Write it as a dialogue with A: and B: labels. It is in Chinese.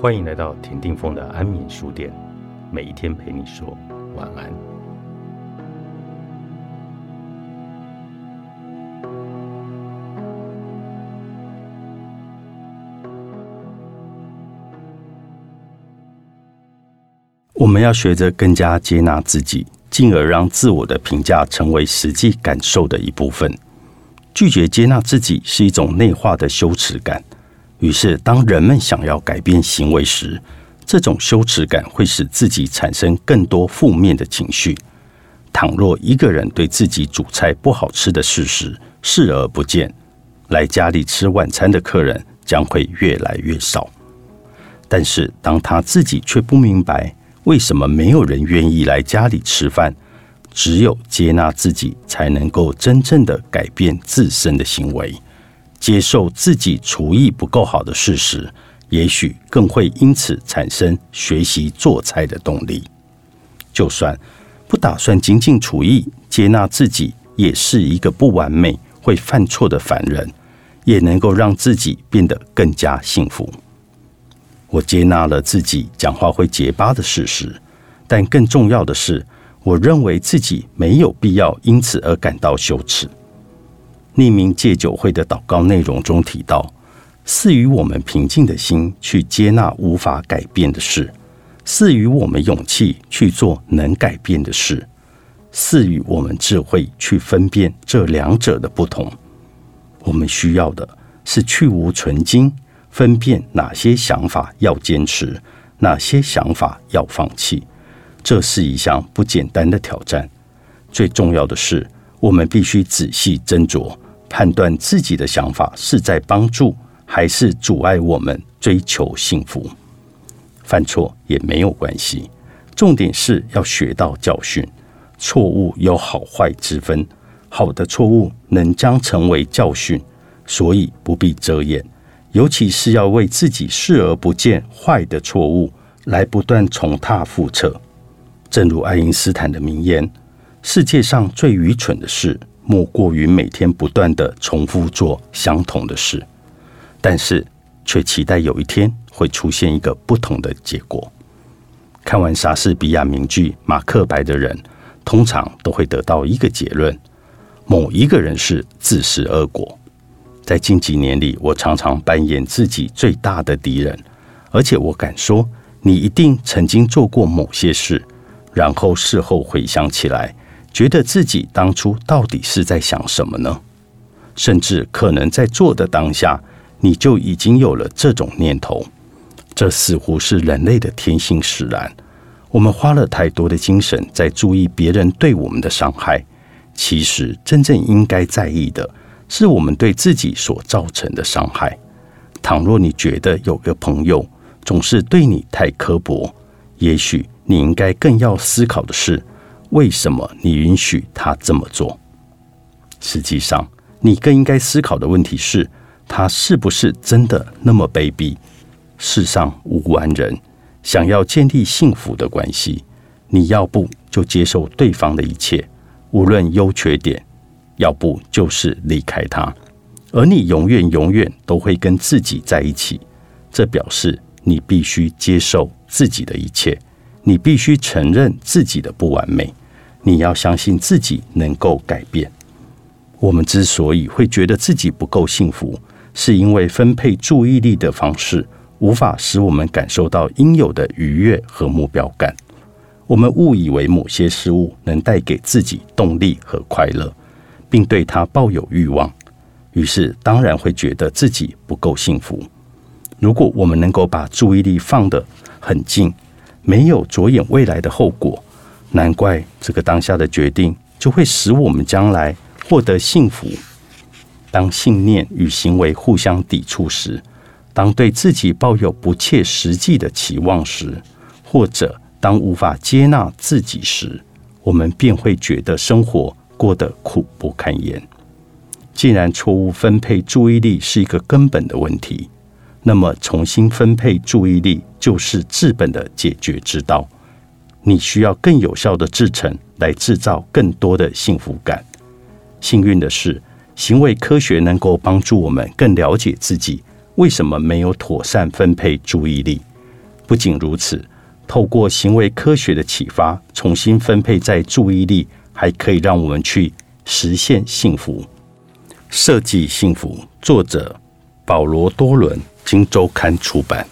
A: 欢迎来到田定峰的安眠书店，每一天陪你说晚安。我们要学着更加接纳自己，进而让自我的评价成为实际感受的一部分。拒绝接纳自己是一种内化的羞耻感。于是，当人们想要改变行为时，这种羞耻感会使自己产生更多负面的情绪。倘若一个人对自己煮菜不好吃的事实视而不见，来家里吃晚餐的客人将会越来越少。但是，当他自己却不明白为什么没有人愿意来家里吃饭，只有接纳自己，才能够真正的改变自身的行为。接受自己厨艺不够好的事实，也许更会因此产生学习做菜的动力。就算不打算精进厨艺，接纳自己也是一个不完美、会犯错的凡人，也能够让自己变得更加幸福。我接纳了自己讲话会结巴的事实，但更重要的是，我认为自己没有必要因此而感到羞耻。匿名戒酒会的祷告内容中提到：“赐予我们平静的心，去接纳无法改变的事；赐予我们勇气，去做能改变的事；赐予我们智慧，去分辨这两者的不同。我们需要的是去无存精，分辨哪些想法要坚持，哪些想法要放弃。这是一项不简单的挑战。最重要的是。”我们必须仔细斟酌，判断自己的想法是在帮助还是阻碍我们追求幸福。犯错也没有关系，重点是要学到教训。错误有好坏之分，好的错误能将成为教训，所以不必遮掩。尤其是要为自己视而不见坏的错误来不断重踏覆辙。正如爱因斯坦的名言。世界上最愚蠢的事，莫过于每天不断的重复做相同的事，但是却期待有一天会出现一个不同的结果。看完莎士比亚名剧《马克白》的人，通常都会得到一个结论：某一个人是自食恶果。在近几年里，我常常扮演自己最大的敌人，而且我敢说，你一定曾经做过某些事，然后事后回想起来。觉得自己当初到底是在想什么呢？甚至可能在做的当下，你就已经有了这种念头。这似乎是人类的天性使然。我们花了太多的精神在注意别人对我们的伤害，其实真正应该在意的是我们对自己所造成的伤害。倘若你觉得有个朋友总是对你太刻薄，也许你应该更要思考的是。为什么你允许他这么做？实际上，你更应该思考的问题是：他是不是真的那么卑鄙？世上无完人，想要建立幸福的关系，你要不就接受对方的一切，无论优缺点；要不就是离开他。而你永远永远都会跟自己在一起，这表示你必须接受自己的一切，你必须承认自己的不完美。你要相信自己能够改变。我们之所以会觉得自己不够幸福，是因为分配注意力的方式无法使我们感受到应有的愉悦和目标感。我们误以为某些事物能带给自己动力和快乐，并对它抱有欲望，于是当然会觉得自己不够幸福。如果我们能够把注意力放得很近，没有着眼未来的后果。难怪这个当下的决定就会使我们将来获得幸福。当信念与行为互相抵触时，当对自己抱有不切实际的期望时，或者当无法接纳自己时，我们便会觉得生活过得苦不堪言。既然错误分配注意力是一个根本的问题，那么重新分配注意力就是治本的解决之道。你需要更有效的制成来制造更多的幸福感。幸运的是行为科学能够帮助我们更了解自己为什么没有妥善分配注意力。不仅如此透过行为科学的启发重新分配在注意力还可以让我们去实现幸福。设计幸福作者保罗多伦经周刊出版。